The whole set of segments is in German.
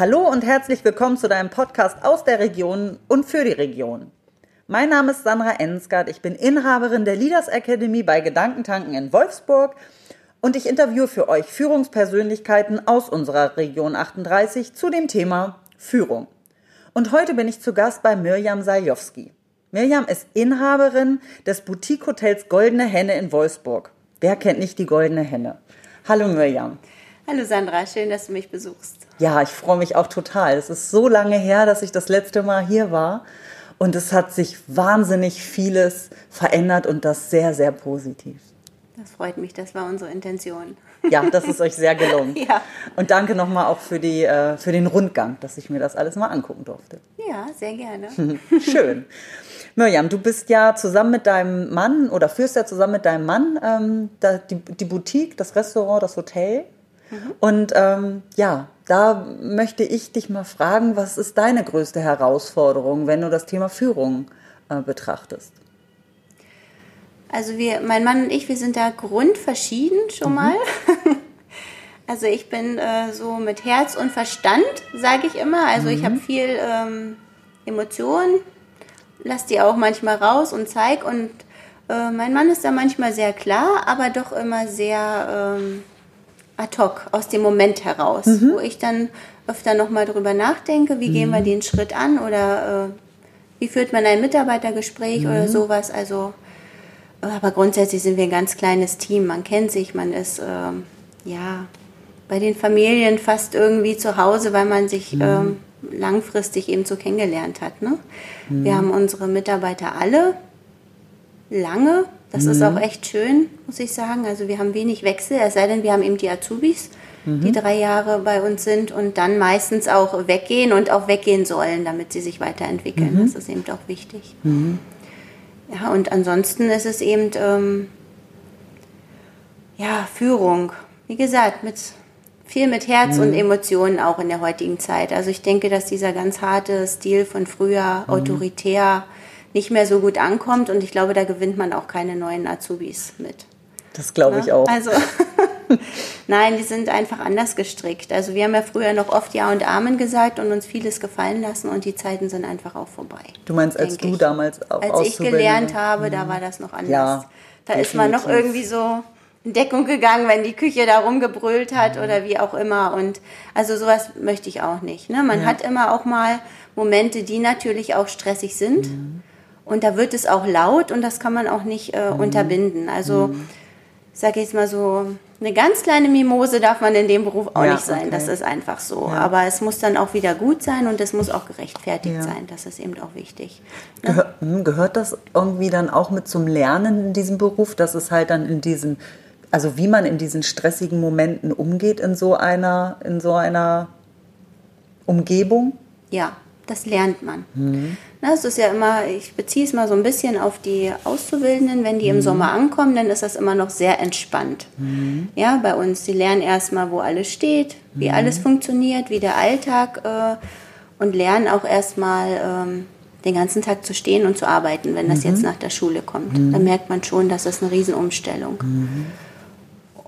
Hallo und herzlich willkommen zu deinem Podcast aus der Region und für die Region. Mein Name ist Sandra Ensgard, ich bin Inhaberin der Leaders Academy bei Gedankentanken in Wolfsburg und ich interviewe für euch Führungspersönlichkeiten aus unserer Region 38 zu dem Thema Führung. Und heute bin ich zu Gast bei Mirjam Sajowski. Mirjam ist Inhaberin des Boutique-Hotels Goldene Henne in Wolfsburg. Wer kennt nicht die Goldene Henne? Hallo Mirjam. Hallo Sandra, schön, dass du mich besuchst. Ja, ich freue mich auch total. Es ist so lange her, dass ich das letzte Mal hier war. Und es hat sich wahnsinnig vieles verändert und das sehr, sehr positiv. Das freut mich, das war unsere Intention. Ja, das ist euch sehr gelungen. ja. Und danke nochmal auch für, die, äh, für den Rundgang, dass ich mir das alles mal angucken durfte. Ja, sehr gerne. Schön. Mirjam, du bist ja zusammen mit deinem Mann oder führst ja zusammen mit deinem Mann ähm, die, die Boutique, das Restaurant, das Hotel. Mhm. Und ähm, ja, da möchte ich dich mal fragen, was ist deine größte Herausforderung, wenn du das Thema Führung äh, betrachtest? Also wir, mein Mann und ich, wir sind da grundverschieden schon mhm. mal. also ich bin äh, so mit Herz und Verstand, sage ich immer. Also mhm. ich habe viel ähm, Emotionen, lass die auch manchmal raus und zeig. Und äh, mein Mann ist da manchmal sehr klar, aber doch immer sehr ähm, ad hoc, aus dem Moment heraus, mhm. wo ich dann öfter nochmal drüber nachdenke, wie gehen wir mhm. den Schritt an oder äh, wie führt man ein Mitarbeitergespräch oder mhm. sowas. Also aber grundsätzlich sind wir ein ganz kleines Team. Man kennt sich, man ist ähm, ja bei den Familien fast irgendwie zu Hause, weil man sich mhm. ähm, langfristig eben so kennengelernt hat. Ne? Mhm. Wir haben unsere Mitarbeiter alle lange. Das mhm. ist auch echt schön, muss ich sagen. Also wir haben wenig Wechsel, es sei denn, wir haben eben die Azubis, die mhm. drei Jahre bei uns sind und dann meistens auch weggehen und auch weggehen sollen, damit sie sich weiterentwickeln. Mhm. Das ist eben auch wichtig. Mhm. Ja, und ansonsten ist es eben ähm, ja, Führung. Wie gesagt, mit viel mit Herz mhm. und Emotionen auch in der heutigen Zeit. Also ich denke, dass dieser ganz harte Stil von früher, mhm. autoritär, nicht mehr so gut ankommt und ich glaube, da gewinnt man auch keine neuen Azubis mit. Das glaube ich ne? auch. Also Nein, die sind einfach anders gestrickt. Also wir haben ja früher noch oft Ja und Amen gesagt und uns vieles gefallen lassen und die Zeiten sind einfach auch vorbei. Du meinst, als du ich. damals auch Als ich gelernt habe, mhm. da war das noch anders. Ja, da definitiv. ist man noch irgendwie so in Deckung gegangen, wenn die Küche da rumgebrüllt hat mhm. oder wie auch immer. Und also sowas möchte ich auch nicht. Ne? Man ja. hat immer auch mal Momente, die natürlich auch stressig sind. Mhm. Und da wird es auch laut und das kann man auch nicht äh, mhm. unterbinden. Also, mhm. sag ich jetzt mal so, eine ganz kleine Mimose darf man in dem Beruf auch ja, nicht sein. Okay. Das ist einfach so. Ja. Aber es muss dann auch wieder gut sein und es muss auch gerechtfertigt ja. sein. Das ist eben auch wichtig. Gehör, hm, gehört das irgendwie dann auch mit zum Lernen in diesem Beruf, dass es halt dann in diesen, also wie man in diesen stressigen Momenten umgeht in so einer, in so einer Umgebung? Ja, das lernt man. Mhm. Das ist ja immer, ich beziehe es mal so ein bisschen auf die Auszubildenden. Wenn die im mhm. Sommer ankommen, dann ist das immer noch sehr entspannt. Mhm. Ja, bei uns, die lernen erstmal, wo alles steht, wie mhm. alles funktioniert, wie der Alltag äh, und lernen auch erstmal ähm, den ganzen Tag zu stehen und zu arbeiten, wenn das jetzt mhm. nach der Schule kommt. Mhm. Dann merkt man schon, dass das eine Riesenumstellung.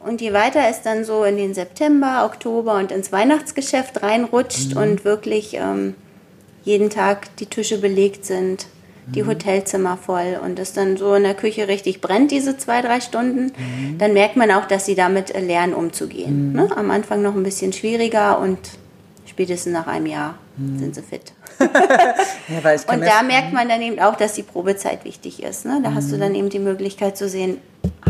Und je weiter es dann so in den September, Oktober und ins Weihnachtsgeschäft reinrutscht und wirklich ähm, jeden Tag die Tische belegt sind, die mhm. Hotelzimmer voll und es dann so in der Küche richtig brennt, diese zwei, drei Stunden, mhm. dann merkt man auch, dass sie damit lernen, umzugehen. Mhm. Ne? Am Anfang noch ein bisschen schwieriger und spätestens nach einem Jahr mhm. sind sie fit. ja, und da merkt man dann eben auch, dass die Probezeit wichtig ist. Ne? Da hast du mhm. dann eben die Möglichkeit zu sehen,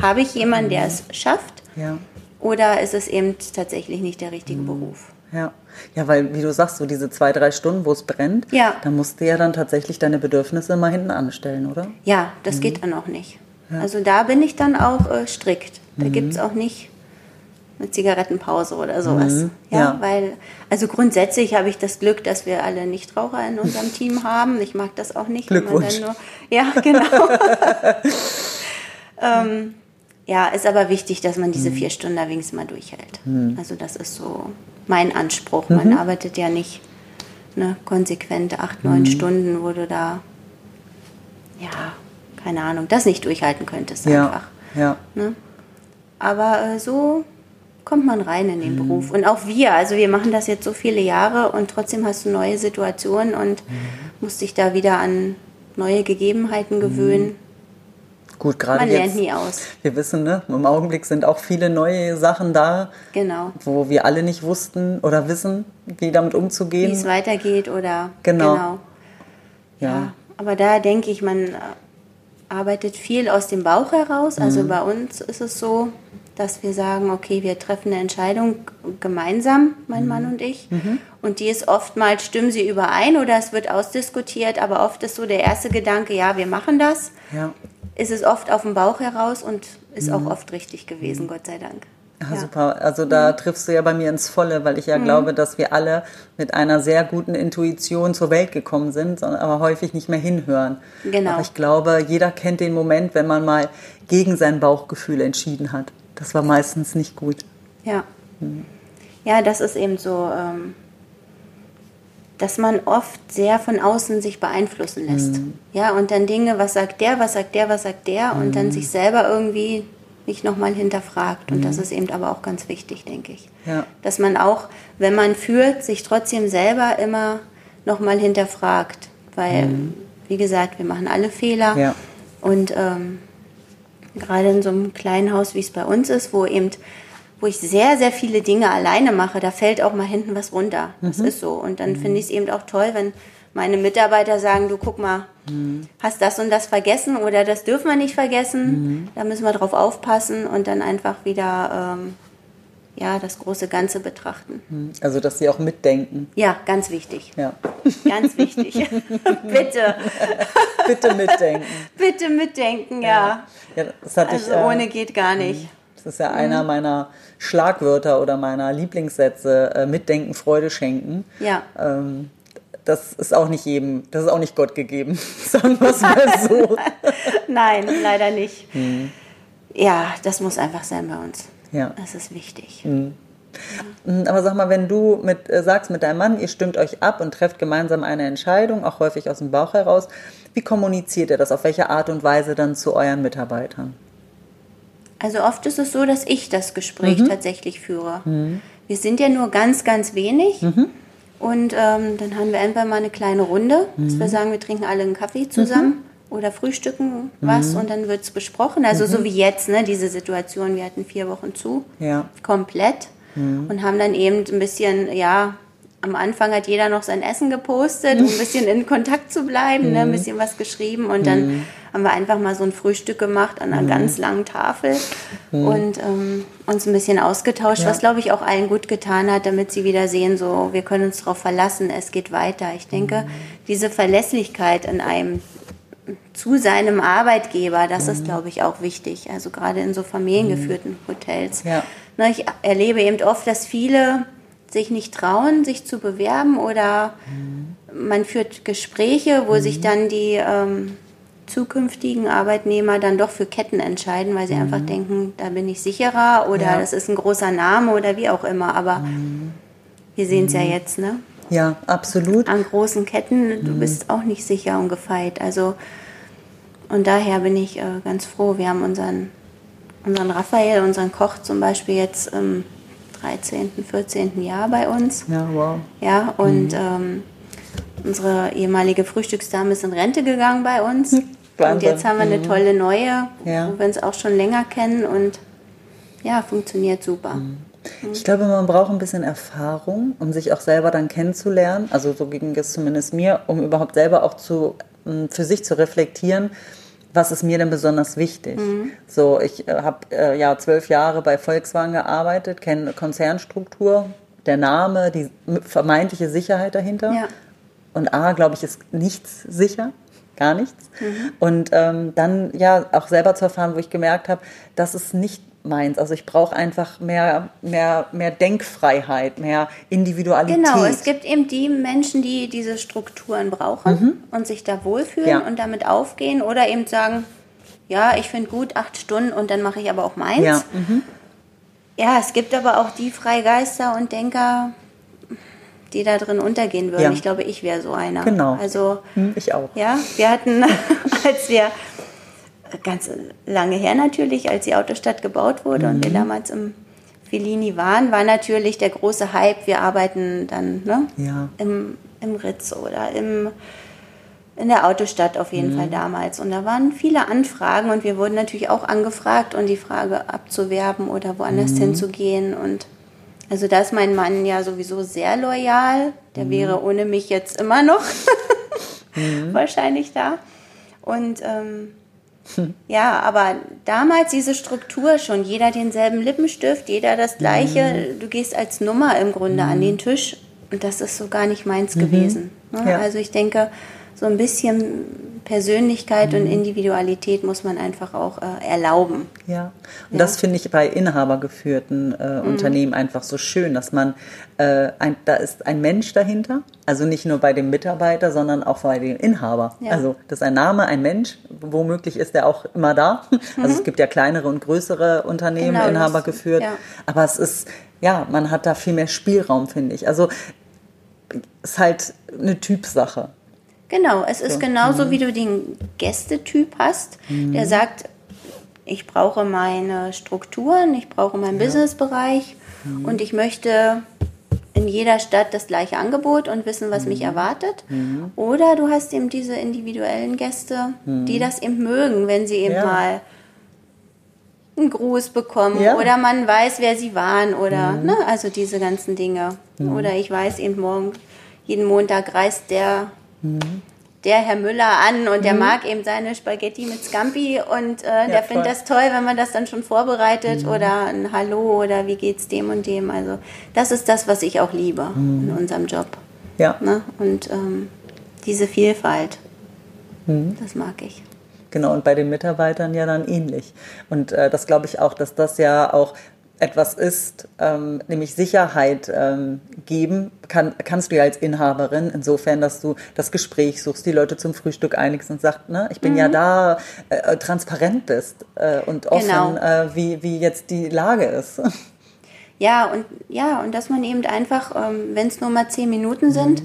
habe ich jemanden, der es schafft? Ja. Oder ist es eben tatsächlich nicht der richtige Beruf? Ja. Ja, weil, wie du sagst, so diese zwei, drei Stunden, wo es brennt, ja. da musst du ja dann tatsächlich deine Bedürfnisse mal hinten anstellen, oder? Ja, das mhm. geht dann auch nicht. Ja. Also da bin ich dann auch äh, strikt. Da mhm. gibt es auch nicht eine Zigarettenpause oder sowas. Mhm. Ja, ja, weil, also grundsätzlich habe ich das Glück, dass wir alle Nichtraucher in unserem Team haben. Ich mag das auch nicht. Glückwunsch. Nur, ja, genau. ähm, ja, ist aber wichtig, dass man diese mhm. vier Stunden da wenigstens mal durchhält. Mhm. Also das ist so mein Anspruch. Man mhm. arbeitet ja nicht ne, konsequent acht, neun mhm. Stunden, wo du da, ja, keine Ahnung, das nicht durchhalten könntest einfach. Ja. Ne? Aber äh, so, kommt man rein in den Beruf. Und auch wir, also wir machen das jetzt so viele Jahre und trotzdem hast du neue Situationen und musst dich da wieder an neue Gegebenheiten gewöhnen. Gut, gerade Man lernt jetzt, nie aus. wir wissen, ne, im Augenblick sind auch viele neue Sachen da, Genau. wo wir alle nicht wussten oder wissen, wie damit Wie umzugehen. es weitergeht oder Genau. Ja. Ja. Aber da denke ich, man äh, arbeitet viel aus dem Bauch heraus. Mhm. Also bei uns ist es so, dass wir sagen, okay, wir treffen eine Entscheidung gemeinsam, mein Mann Mhm. und ich. Und die ist oftmals, stimmen sie überein oder es wird ausdiskutiert, aber oft ist so der erste Gedanke, ja, wir machen das. Ja. Ist es oft auf dem Bauch heraus und ist Mhm. auch oft richtig gewesen, Gott sei Dank. Ja, super. Also da triffst du ja bei mir ins Volle, weil ich ja glaube, dass wir alle mit einer sehr guten Intuition zur Welt gekommen sind, aber häufig nicht mehr hinhören. Genau. Aber ich glaube, jeder kennt den Moment, wenn man mal gegen sein Bauchgefühl entschieden hat. Das war meistens nicht gut. Ja. Ja, das ist eben so, ähm, dass man oft sehr von außen sich beeinflussen lässt. Ja, und dann Dinge, was sagt der, was sagt der, was sagt der, und dann sich selber irgendwie nicht nochmal hinterfragt. Und das ist eben aber auch ganz wichtig, denke ich. Ja. Dass man auch, wenn man führt, sich trotzdem selber immer nochmal hinterfragt. Weil, wie gesagt, wir machen alle Fehler. Ja. Und ähm, gerade in so einem kleinen Haus, wie es bei uns ist, wo eben, wo ich sehr, sehr viele Dinge alleine mache, da fällt auch mal hinten was runter. Das ist so. Und dann finde ich es eben auch toll, wenn meine Mitarbeiter sagen, du guck mal, hast das und das vergessen oder das dürfen wir nicht vergessen, da müssen wir drauf aufpassen und dann einfach wieder ähm, ja, das große Ganze betrachten. Also, dass sie auch mitdenken. Ja, ganz wichtig. Ja. Ganz wichtig. Bitte, Bitte mitdenken. bitte mitdenken, ja. Ja, das hatte Also ich. äh, ohne geht gar nicht. Das ist ja einer meiner Schlagwörter oder meiner Lieblingssätze. Äh, mitdenken, Freude schenken. Ja. Ähm, das ist auch nicht jedem, das ist auch nicht Gott gegeben, sagen wir es mal so. Nein, leider nicht. Hm. Ja, das muss einfach sein bei uns. Ja. Das ist wichtig. Mm, Aber sag mal, wenn du mit, äh, sagst mit deinem Mann, ihr stimmt euch ab und trefft gemeinsam eine Entscheidung, auch häufig aus dem Bauch heraus, wie kommuniziert ihr das? Auf welche Art und Weise dann zu euren Mitarbeitern? Also oft ist es so, dass ich das Gespräch Mhm. tatsächlich führe. Wir sind ja nur ganz, ganz wenig. Mhm. Und ähm, dann haben wir entweder mal eine kleine Runde, dass Mhm. wir sagen, wir trinken alle einen Kaffee zusammen oder frühstücken was Mhm. und dann wird es besprochen. Also so wie jetzt, ne, diese Situation, wir hatten vier Wochen zu, Ja. komplett und haben dann eben ein bisschen, ja, am Anfang hat jeder noch sein Essen gepostet, um ein bisschen in Kontakt zu bleiben, ne, ein bisschen was geschrieben und dann haben wir einfach mal so ein Frühstück gemacht an einer ganz langen Tafel und ähm, uns ein bisschen ausgetauscht, was glaube ich auch allen gut getan hat, damit sie wieder sehen, so wir können uns darauf verlassen, es geht weiter. Ich denke, diese Verlässlichkeit in einem zu seinem Arbeitgeber, das ist, glaube ich, auch wichtig. Also gerade in so familiengeführten Hotels. Ja. Ne, ich erlebe eben oft, dass viele sich nicht trauen, sich zu bewerben oder man führt Gespräche, wo sich dann die ähm, zukünftigen Arbeitnehmer dann doch für Ketten entscheiden, weil sie einfach denken, da bin ich sicherer oder Ja. das ist ein großer Name oder wie auch immer. Aber wir sehen es ja jetzt, ne? Ja, absolut. an großen Ketten, du bist auch nicht sicher und gefeit. Also, und daher bin ich äh, ganz froh. Wir haben unseren, unseren Raphael, unseren Koch zum Beispiel jetzt im 13., 14. Jahr bei uns. Ja, wow. Ja, und ähm, unsere ehemalige Frühstücksdame ist in Rente gegangen bei uns. Und Wahnsinn. jetzt haben wir eine tolle neue, Ja. wo wir uns auch schon länger kennen und ja, funktioniert super. Ich glaube, man braucht ein bisschen Erfahrung, um sich auch selber dann kennenzulernen. Also so ging es zumindest mir, um überhaupt selber auch zu, für sich zu reflektieren, was ist mir denn besonders wichtig. So, ich äh, habe äh, ja zwölf Jahre bei Volkswagen gearbeitet, kenne Konzernstruktur, der Name, die vermeintliche Sicherheit dahinter. Ja. Und A, glaube ich, ist nichts sicher, gar nichts. Und ähm, dann ja auch selber zu erfahren, wo ich gemerkt habe, das ist nicht meins. Also ich brauche einfach mehr, mehr, mehr Denkfreiheit, mehr Individualität. Genau, es gibt eben die Menschen, die diese Strukturen brauchen und sich da wohlfühlen Ja. und damit aufgehen oder eben sagen, ja, ich finde gut acht Stunden und dann mache ich aber auch meins. Ja, Ja, es gibt aber auch die Freigeister und Denker, die da drin untergehen würden. Ja. Ich glaube, ich wäre so einer. Genau. Also, hm, ich auch. ja, wir hatten, als wir ganz lange her natürlich, als die Autostadt gebaut wurde und wir Mhm. damals im Fellini waren, war natürlich der große Hype. Wir arbeiten dann ne, Ja. im, im Ritz oder im, in der Autostadt auf jeden Fall damals. Und da waren viele Anfragen und wir wurden natürlich auch angefragt und die Frage abzuwerben oder woanders hinzugehen. Und also da ist mein Mann ja sowieso sehr loyal. Der wäre ohne mich jetzt immer noch wahrscheinlich da. Und ähm, ja, aber damals diese Struktur schon, jeder denselben Lippenstift, jeder das gleiche, du gehst als Nummer im Grunde an den Tisch und das ist so gar nicht meins gewesen. Ne? Ja. Also ich denke, so ein bisschen Persönlichkeit und Individualität muss man einfach auch äh, erlauben. Ja, und Ja. das finde ich bei inhabergeführten äh, Mhm. Unternehmen einfach so schön, dass man, äh, ein, da ist ein Mensch dahinter, also nicht nur bei dem Mitarbeiter, sondern auch bei dem Inhaber. Ja. Also das ist ein Name, ein Mensch, womöglich ist der auch immer da. Also es gibt ja kleinere und größere Unternehmen, Mhm. Genau, inhabergeführt, ja. aber es ist, ja, man hat da viel mehr Spielraum, finde ich. Also es ist halt eine Typsache. Genau, es ist So. genauso, wie du den Gästetyp hast, der sagt, ich brauche meine Strukturen, ich brauche meinen Businessbereich und ich möchte in jeder Stadt das gleiche Angebot und wissen, was mich erwartet. Oder du hast eben diese individuellen Gäste, die das eben mögen, wenn sie eben Ja. mal einen Gruß bekommen Ja. oder man weiß, wer sie waren oder ne, also diese ganzen Dinge. Oder ich weiß eben morgen, jeden Montag reist der der Herr Müller an und der mag eben seine Spaghetti mit Scampi und äh, der findet das toll, wenn man das dann schon vorbereitet oder ein Hallo oder wie geht's dem und dem. Also das ist das, was ich auch liebe in unserem Job. Ja. Ne? Und ähm, diese Vielfalt, das mag ich. Genau, und bei den Mitarbeitern ja dann ähnlich. Und äh, das glaube ich auch, dass das ja auch etwas ist, ähm, nämlich Sicherheit ähm, geben, kann, kannst du ja als Inhaberin, insofern, dass du das Gespräch suchst, die Leute zum Frühstück einigst und sagst, ne, ich bin ja da, äh, transparent bist äh, und offen, Genau. äh, wie, wie jetzt die Lage ist. Ja, und ja, und dass man eben einfach, ähm, wenn es nur mal zehn Minuten sind,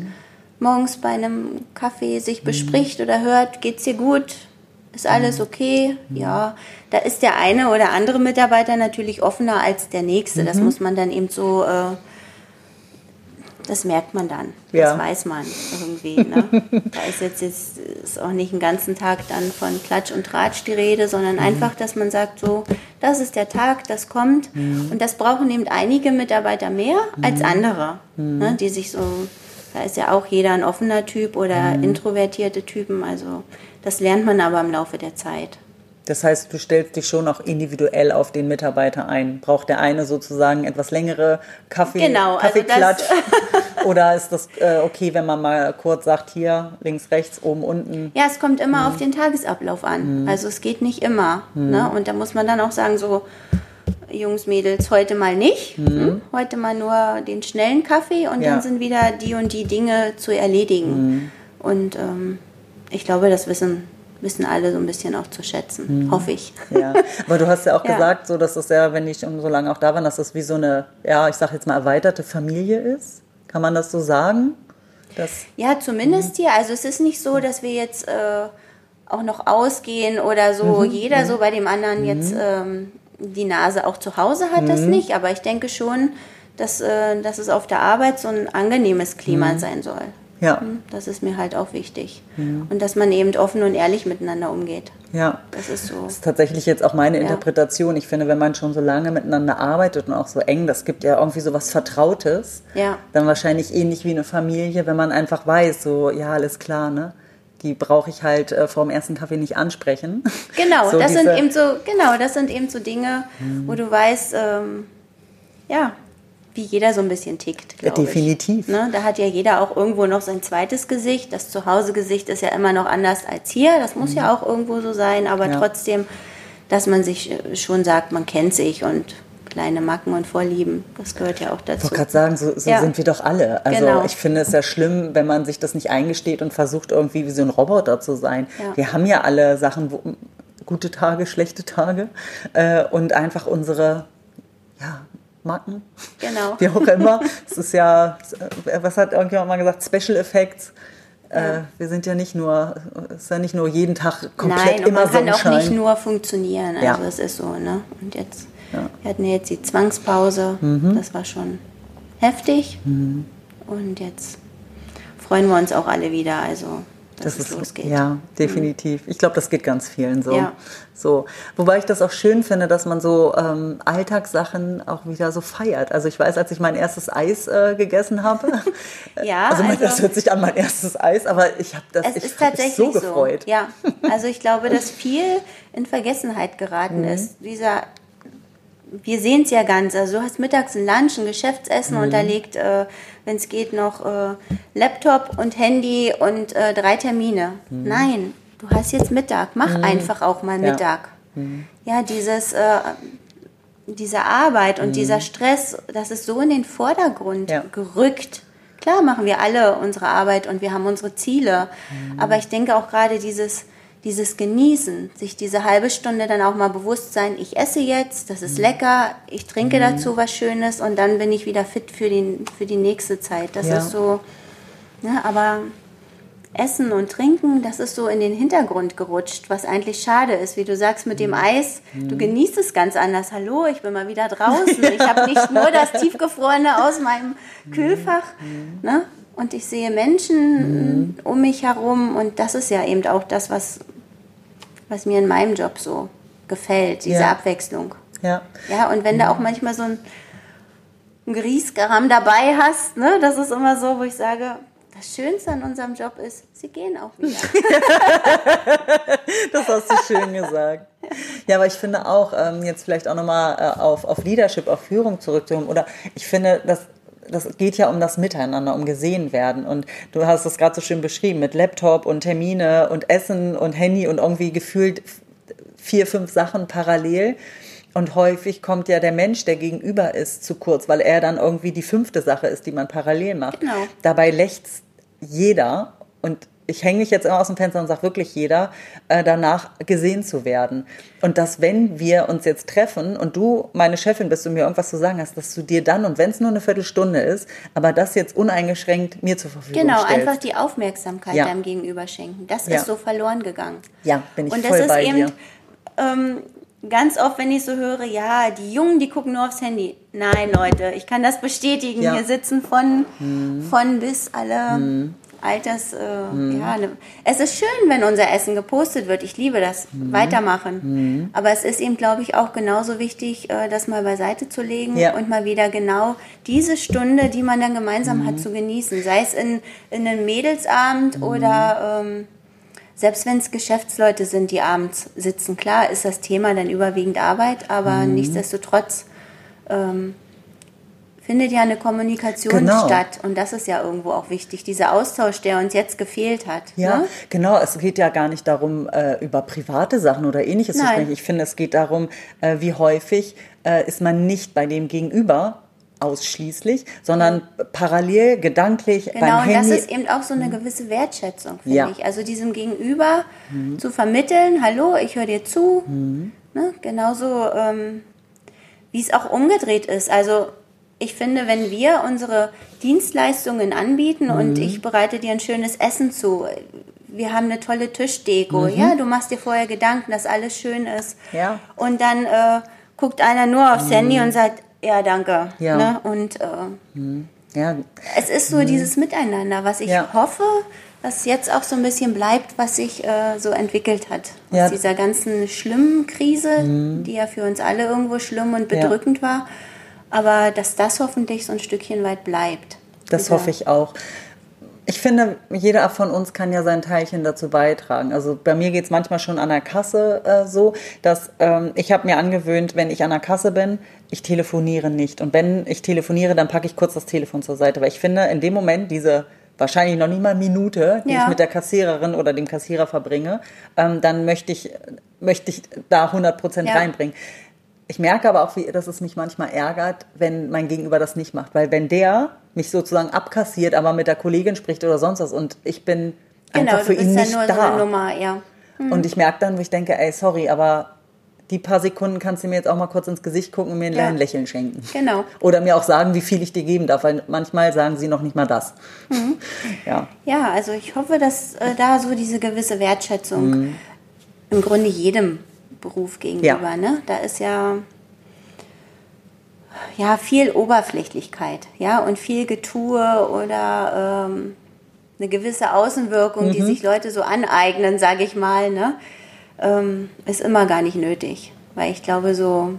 morgens bei einem Kaffee sich bespricht oder hört, geht's dir gut? Ist alles okay? Ja, da ist der eine oder andere Mitarbeiter natürlich offener als der nächste. Das muss man dann eben so, äh, das merkt man dann. Ja. Das weiß man irgendwie. Ne? da ist jetzt, jetzt ist auch nicht den ganzen Tag dann von Klatsch und Tratsch die Rede, sondern einfach, dass man sagt, so, das ist der Tag, das kommt. Und das brauchen eben einige Mitarbeiter mehr als andere, ne? die sich so, da ist ja auch jeder ein offener Typ oder introvertierte Typen. Also das lernt man aber im Laufe der Zeit. Das heißt, du stellst dich schon auch individuell auf den Mitarbeiter ein. Braucht der eine sozusagen etwas längere Kaffee, Genau, also Kaffeeklatsch? Oder ist das äh, okay, wenn man mal kurz sagt, hier, links, rechts, oben, unten? Ja, es kommt immer auf den Tagesablauf an. Also es geht nicht immer. Ne? Und da muss man dann auch sagen, so, Jungs, Mädels, heute mal nicht. Hm? Heute mal nur den schnellen Kaffee und Ja. dann sind wieder die und die Dinge zu erledigen. Und ähm, ich glaube, das wissen, wissen alle so ein bisschen auch zu schätzen. Hoffe ich. Ja, aber du hast ja auch Ja. gesagt, so dass das ja, wenn ich so lange auch da war, dass das wie so eine, ja, ich sag jetzt mal erweiterte Familie ist. Kann man das so sagen? Das, Ja, zumindest hier. Also es ist nicht so, dass wir jetzt äh, auch noch ausgehen oder so, jeder so bei dem anderen jetzt ähm, die Nase auch zu Hause hat, das nicht. Aber ich denke schon, dass, äh, dass es auf der Arbeit so ein angenehmes Klima sein soll. Ja, Hm, Das ist mir halt auch wichtig. Und dass man eben offen und ehrlich miteinander umgeht. ja. Das ist so. Das ist tatsächlich jetzt auch meine Interpretation. Ich finde, wenn man schon so lange miteinander arbeitet und auch so eng, das gibt ja irgendwie so was Vertrautes. Ja. Dann wahrscheinlich ähnlich wie eine Familie, wenn man einfach weiß, so, ja, alles klar, ne? Die brauche ich halt äh, vor dem ersten Kaffee nicht ansprechen. Genau, So das sind eben so, genau, das sind eben so Dinge, wo du weißt, ähm, ja, wie jeder so ein bisschen tickt, glaube ich. definitiv. Ne? Da hat ja jeder auch irgendwo noch sein zweites Gesicht. Das Zuhause-Gesicht ist ja immer noch anders als hier. Das muss ja auch irgendwo so sein, aber Mhm. Ja. trotzdem, dass man sich äh, schon sagt, man kennt sich und kleine Macken und Vorlieben, das gehört ja auch Ich dazu. wollte gerade sagen, so, so Ja. sind wir doch alle. Also Genau. ich finde es ja schlimm, wenn man sich das nicht eingesteht und versucht, irgendwie wie so ein Roboter zu sein. Ja. Wir haben ja alle Sachen, wo, gute Tage, schlechte Tage äh, und einfach unsere ja, Macken, Genau. wie auch immer. Es ist ja, äh, was hat irgendjemand mal gesagt, Special Effects. Äh, Ja. wir sind ja nicht nur, es ist ja nicht nur jeden Tag komplett Nein, immer man kann auch Sonnenschein. nicht nur funktionieren. Also Ja. es ist so, ne? Und jetzt Ja. Wir hatten jetzt die Zwangspause. Mhm. Das war schon heftig. Und jetzt freuen wir uns auch alle wieder. Also dass Das es ist losgeht. ja definitiv. Ich glaube, das geht ganz vielen so. Ja. So, wobei ich das auch schön finde, dass man so ähm, Alltagssachen auch wieder so feiert. Also ich weiß, als ich mein erstes Eis äh, gegessen habe. Ja, also, also- das hört sich an mein erstes Eis, aber ich habe das Es ich ist tatsächlich so gefreut. Ja, also ich glaube, dass viel in Vergessenheit Mhm. geraten ist. Dieser, wir sehen es ja ganz. Also du hast mittags ein Lunch, ein Geschäftsessen Mhm. und da liegt, äh, wenn es geht, noch äh, Laptop und Handy und äh, drei Termine. Nein, du hast jetzt Mittag. Mach einfach auch mal Mhm. Ja. Mittag. Ja, dieses äh, diese Arbeit und dieser Stress, das ist so in den Vordergrund Mhm. Ja. gerückt. Klar machen wir alle unsere Arbeit und wir haben unsere Ziele, Mhm. aber ich denke auch gerade dieses, dieses Genießen, sich diese halbe Stunde dann auch mal bewusst sein, ich esse jetzt, das Mhm. ist lecker, ich trinke dazu was Schönes und dann bin ich wieder fit für die, für die nächste Zeit. Das Ja. ist so, ne, aber Essen und Trinken, das ist so in den Hintergrund gerutscht, was eigentlich schade ist. Wie du sagst mit Mhm. dem Eis, du genießt es ganz anders. Hallo, ich bin mal wieder draußen. Ich habe nicht nur das Tiefgefrorene aus meinem Kühlfach. Ne? Und ich sehe Menschen um mich herum und das ist ja eben auch das, was, was mir in meinem Job so gefällt, diese Ja. Abwechslung. Ja. Ja, und wenn du auch manchmal so ein, ein Grießgaram dabei hast, ne, das ist immer so, wo ich sage, das Schönste an unserem Job ist, sie gehen auch wieder. Das hast du schön gesagt. Ja, aber ich finde auch, ähm, jetzt vielleicht auch nochmal äh, auf, auf Leadership, auf Führung zurückzukommen. Oder ich finde, das, das geht ja um das Miteinander, um gesehen werden. Und du hast es gerade so schön beschrieben mit Laptop und Termine und Essen und Handy und irgendwie gefühlt vier, fünf Sachen parallel. Und häufig kommt ja der Mensch, der gegenüber ist, zu kurz, weil er dann irgendwie die fünfte Sache ist, die man parallel macht. Genau. Dabei lächzt jeder und ich hänge mich jetzt immer aus dem Fenster und sage wirklich jeder, äh, danach gesehen zu werden. Und dass, wenn wir uns jetzt treffen und du meine Chefin bist und mir irgendwas zu sagen hast, dass du dir dann, und wenn es nur eine Viertelstunde ist, aber das jetzt uneingeschränkt mir zur Verfügung Genau, stellst. einfach die Aufmerksamkeit Ja. deinem Gegenüber schenken. Das Ja. ist so verloren gegangen. Ja, bin ich Und voll das ist bei eben dir. ähm, ganz oft, wenn ich so höre, ja, die Jungen, die gucken nur aufs Handy. Nein, Leute, ich kann das bestätigen. Ja. Hier sitzen von, Mhm. von bis alle Alters. Äh, ja, ne. Es ist schön, wenn unser Essen gepostet wird. Ich liebe das. Mhm. Weitermachen. Aber es ist eben, glaube ich, auch genauso wichtig, äh, das mal beiseite zu legen Ja. und mal wieder genau diese Stunde, die man dann gemeinsam Mhm. hat, zu genießen. Sei es in, in einem Mädelsabend Mhm. oder ähm, selbst wenn es Geschäftsleute sind, die abends sitzen, klar ist das Thema dann überwiegend Arbeit, aber Mhm. nichtsdestotrotz ähm, findet ja eine Kommunikation Genau. statt und das ist ja irgendwo auch wichtig, dieser Austausch, der uns jetzt gefehlt hat. Ja, Ne? genau. Es geht ja gar nicht darum, äh, über private Sachen oder ähnliches zu Nein. sprechen. Ich finde, es geht darum, äh, wie häufig äh, ist man nicht bei dem Gegenüber ausschließlich, sondern parallel, gedanklich Genau, beim und das Handy. ist eben auch so eine gewisse Wertschätzung, finde Ja. ich. Also diesem Gegenüber zu vermitteln, hallo, ich höre dir zu. Ne? Genauso, ähm, wie es auch umgedreht ist. Also ich finde, wenn wir unsere Dienstleistungen anbieten und ich bereite dir ein schönes Essen zu, wir haben eine tolle Tischdeko, ja, du machst dir vorher Gedanken, dass alles schön ist. Ja. Und dann äh, guckt einer nur aufs Handy und sagt, ja, danke. Ja. Ne? Und äh, ja, es ist so dieses Miteinander, was ich Mhm. Ja. hoffe, was jetzt auch so ein bisschen bleibt, was sich äh, so entwickelt hat. Aus. Mhm. dieser ganzen schlimmen Krise, die ja für uns alle irgendwo schlimm und bedrückend war. Aber dass das hoffentlich so ein Stückchen weit bleibt. Das hoffe ich auch. Ich finde, jeder von uns kann ja sein Teilchen dazu beitragen. Also bei mir geht es manchmal schon an der Kasse äh, so, dass ähm, ich habe mir angewöhnt, wenn ich an der Kasse bin, ich telefoniere nicht. Und wenn ich telefoniere, dann packe ich kurz das Telefon zur Seite. Weil ich finde, in dem Moment diese wahrscheinlich noch nicht mal Minute, die Ja. ich mit der Kassiererin oder dem Kassierer verbringe, ähm, dann möchte ich, möchte ich da 100 Prozent Ja. reinbringen. Ich merke aber auch, wie, dass es mich manchmal ärgert, wenn mein Gegenüber das nicht macht. Weil wenn der mich sozusagen abkassiert, aber mit der Kollegin spricht oder sonst was und ich bin Genau, einfach für ihn nicht nur so da. Nummer, ja. und ich merke dann, wo ich denke, ey, sorry, aber die paar Sekunden kannst du mir jetzt auch mal kurz ins Gesicht gucken und mir ein Ja. Lächeln schenken. Genau. Oder mir auch sagen, wie viel ich dir geben darf, weil manchmal sagen sie noch nicht mal das. Mhm. Ja. Ja, also ich hoffe, dass äh, da so diese gewisse Wertschätzung im Grunde jedem Beruf gegenüber, Mhm. Ja. ne? Da ist ja ja, viel Oberflächlichkeit, ja, und viel Getue oder ähm, eine gewisse Außenwirkung, die sich Leute so aneignen, sage ich mal, ne, ähm, ist immer gar nicht nötig. Weil ich glaube, so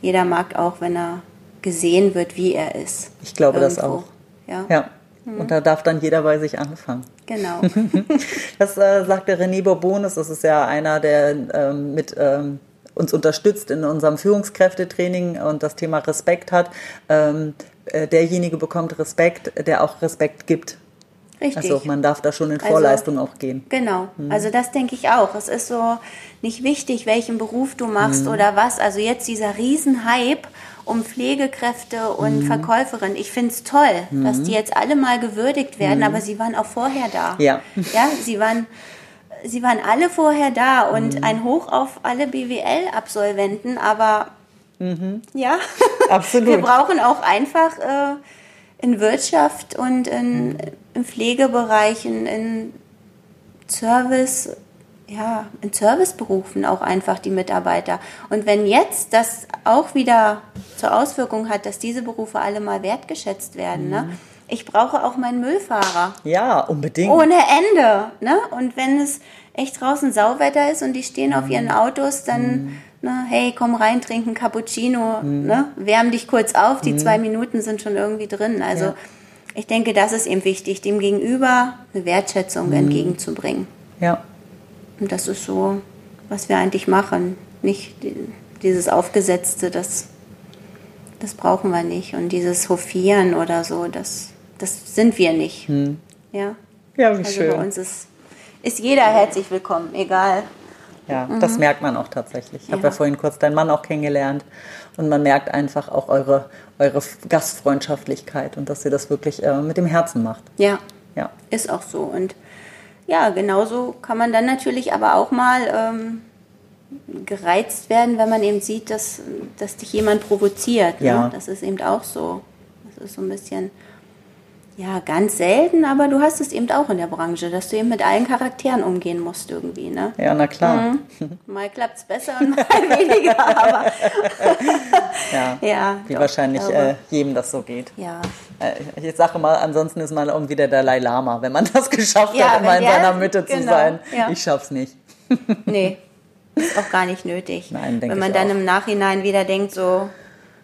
jeder mag auch, wenn er gesehen wird, wie er ist. Ich glaube das Irgendwo. auch. Ja, Ja. Und da darf dann jeder bei sich anfangen. genau. Das äh, sagte René Bourbonus, das ist ja einer, der ähm, mit ähm, uns unterstützt in unserem Führungskräftetraining und das Thema Respekt hat. Ähm, äh, derjenige bekommt Respekt, der auch Respekt gibt. Richtig. Also man darf da schon in Also- Vorleistung auch gehen. Genau, also das denke ich auch. Es ist so nicht wichtig, welchen Beruf du machst oder was. Also jetzt dieser Riesenhype um Pflegekräfte und Verkäuferinnen. Ich finde es toll, dass die jetzt alle mal gewürdigt werden, aber sie waren auch vorher da. Ja. Ja, sie waren, sie waren alle vorher da und ein Hoch auf alle BWL-Absolventen, aber ja, Absolut. wir brauchen auch einfach äh, in Wirtschaft und in, im Pflegebereich, in, in Service, ja, in Serviceberufen auch einfach die Mitarbeiter. Und wenn jetzt das auch wieder zur Auswirkung hat, dass diese Berufe alle mal wertgeschätzt werden, ne? Ich brauche auch meinen Müllfahrer. Ja, unbedingt. Ohne Ende. Ne? Und wenn es echt draußen Sauwetter ist und die stehen auf ihren Autos, dann, ne, hey, komm rein, trink einen Cappuccino, ne? wärm dich kurz auf, die zwei Minuten sind schon irgendwie drin. Also Ja. ich denke, das ist eben wichtig, dem Gegenüber eine Wertschätzung entgegenzubringen. Ja. Und das ist so, was wir eigentlich machen. Nicht die- dieses Aufgesetzte, das, das brauchen wir nicht. Und dieses Hofieren oder so, das, das sind wir nicht. Ja. Ja, wie Also schön. bei uns ist, ist jeder herzlich willkommen, egal. Ja, das merkt man auch tatsächlich. Ich habe Mhm. Ja. ja vorhin kurz deinen Mann auch kennengelernt und man merkt einfach auch eure, eure Gastfreundschaftlichkeit und dass ihr das wirklich äh, mit dem Herzen macht. Ja, Ja. ist auch so. Und ja, genauso kann man dann natürlich aber auch mal ähm, gereizt werden, wenn man eben sieht, dass, dass dich jemand provoziert. Ja. Ne? Das ist eben auch so. Das ist so ein bisschen, ja, ganz selten, aber du hast es eben auch in der Branche, dass du eben mit allen Charakteren umgehen musst irgendwie. Ne? Ja, na klar. Mhm. Mal klappt es besser und mal weniger, aber Ja. ja. Wie doch, wahrscheinlich ich äh, jedem das so geht. ja. Äh, ich sage mal, ansonsten ist man irgendwie der Dalai Lama, wenn man das geschafft Ja, hat, immer in der- seiner Mitte zu genau, sein. ja. Ich schaff's nicht. Nee, ist auch gar nicht nötig. Nein, denke Wenn man ich dann auch. im Nachhinein wieder denkt, so,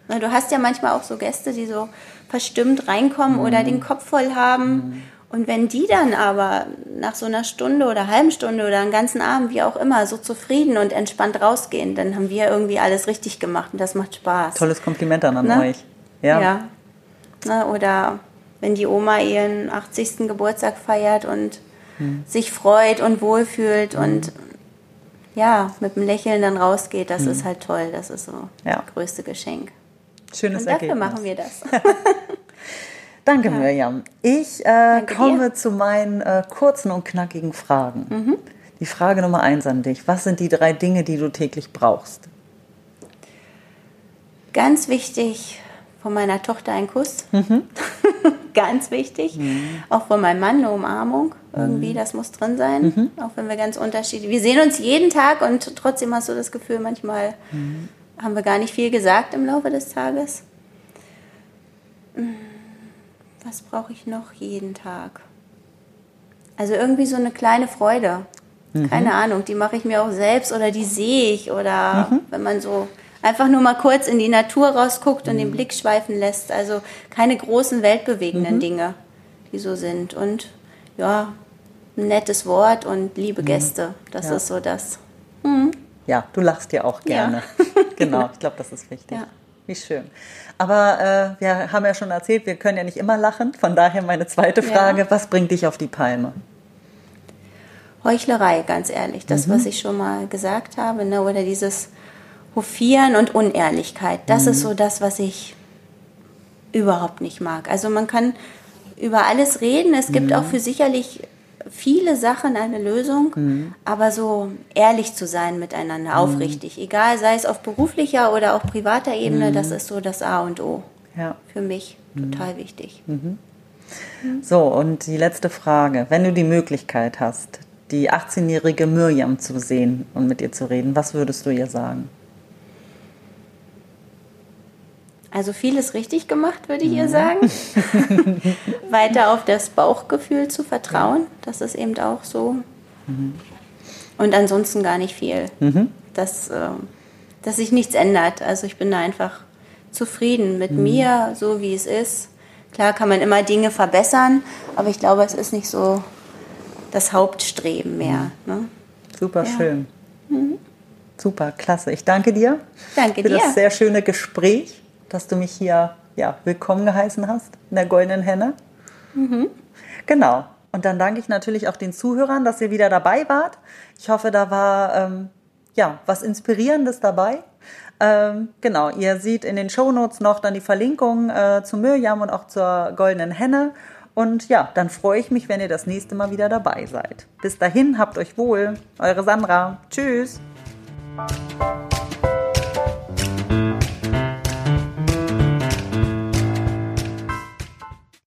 na, du hast ja manchmal auch so Gäste, die so verstimmt reinkommen oder Mhm. den Kopf voll haben. Und wenn die dann aber nach so einer Stunde oder halben Stunde oder einen ganzen Abend, wie auch immer, so zufrieden und entspannt rausgehen, dann haben wir irgendwie alles richtig gemacht und das macht Spaß. Tolles Kompliment dann an Ne? euch. Ja. Ja. Na, oder wenn die Oma ihren 80. Geburtstag feiert und Hm. sich freut und wohlfühlt und ja, mit einem Lächeln dann rausgeht, das ist halt toll. Das ist so Hm. Ja. das größte Geschenk. Schönes Und dafür Ergebnis. machen wir das. Danke, Mirjam. Ich äh, Danke komme dir. zu meinen äh, kurzen und knackigen Fragen. Die Frage Nummer eins an dich. Was sind die drei Dinge, die du täglich brauchst? Ganz wichtig, von meiner Tochter ein Kuss. Mhm. ganz wichtig. Auch von meinem Mann eine Umarmung. Irgendwie, Mhm. das muss drin sein. Auch wenn wir ganz unterschiedlich. Wir sehen uns jeden Tag und trotzdem hast du das Gefühl, manchmal Mhm. Haben wir gar nicht viel gesagt im Laufe des Tages. Hm, Was brauche ich noch jeden Tag? Also irgendwie so eine kleine Freude. Mhm. Keine Ahnung, die mache ich mir auch selbst oder die sehe ich oder Mhm. wenn man so einfach nur mal kurz in die Natur rausguckt und den Mhm. Blick schweifen lässt. Also keine großen weltbewegenden Dinge, die so sind. Und ja, ein nettes Wort und liebe Gäste. Das Mhm. Ja. ist so das. Ja, du lachst ja auch Ja. gerne. genau, ich glaube, das ist wichtig. Ja. Wie schön. Aber äh, wir haben ja schon erzählt, wir können ja nicht immer lachen. Von daher meine zweite Ja. Frage, was bringt dich auf die Palme? Heuchlerei, ganz ehrlich. Das, was ich schon mal gesagt habe, ne? oder dieses Hofieren und Unehrlichkeit. Das ist so das, was ich überhaupt nicht mag. Also man kann über alles reden. Es gibt auch für sicherlich viele Sachen eine Lösung, aber so ehrlich zu sein miteinander, aufrichtig, egal, sei es auf beruflicher oder auch privater Ebene, das ist so das A und O Ja. für mich. Total wichtig. So, und die letzte Frage. Wenn du die Möglichkeit hast, die 18-jährige Mirjam zu sehen und mit ihr zu reden, was würdest du ihr sagen? Also vieles richtig gemacht, würde ich ihr sagen. Weiter auf das Bauchgefühl zu vertrauen, das ist eben auch so. Und ansonsten gar nicht viel. Dass, äh, dass sich nichts ändert. Also ich bin da einfach zufrieden mit mir, so wie es ist. Klar kann man immer Dinge verbessern, aber ich glaube, es ist nicht so das Hauptstreben mehr. Ne? Super schön. Super, klasse. Ich danke dir Danke für dir. das sehr schöne Gespräch, dass du mich hier ja, willkommen geheißen hast in der Goldenen Henne. Genau. Und dann danke ich natürlich auch den Zuhörern, dass ihr wieder dabei wart. Ich hoffe, da war ähm, ja was Inspirierendes dabei. Ähm, genau, ihr seht in den Shownotes noch dann die Verlinkung äh, zu Mirjam und auch zur Goldenen Henne. Und ja, dann freue ich mich, wenn ihr das nächste Mal wieder dabei seid. Bis dahin, habt euch wohl. Eure Sandra. Tschüss.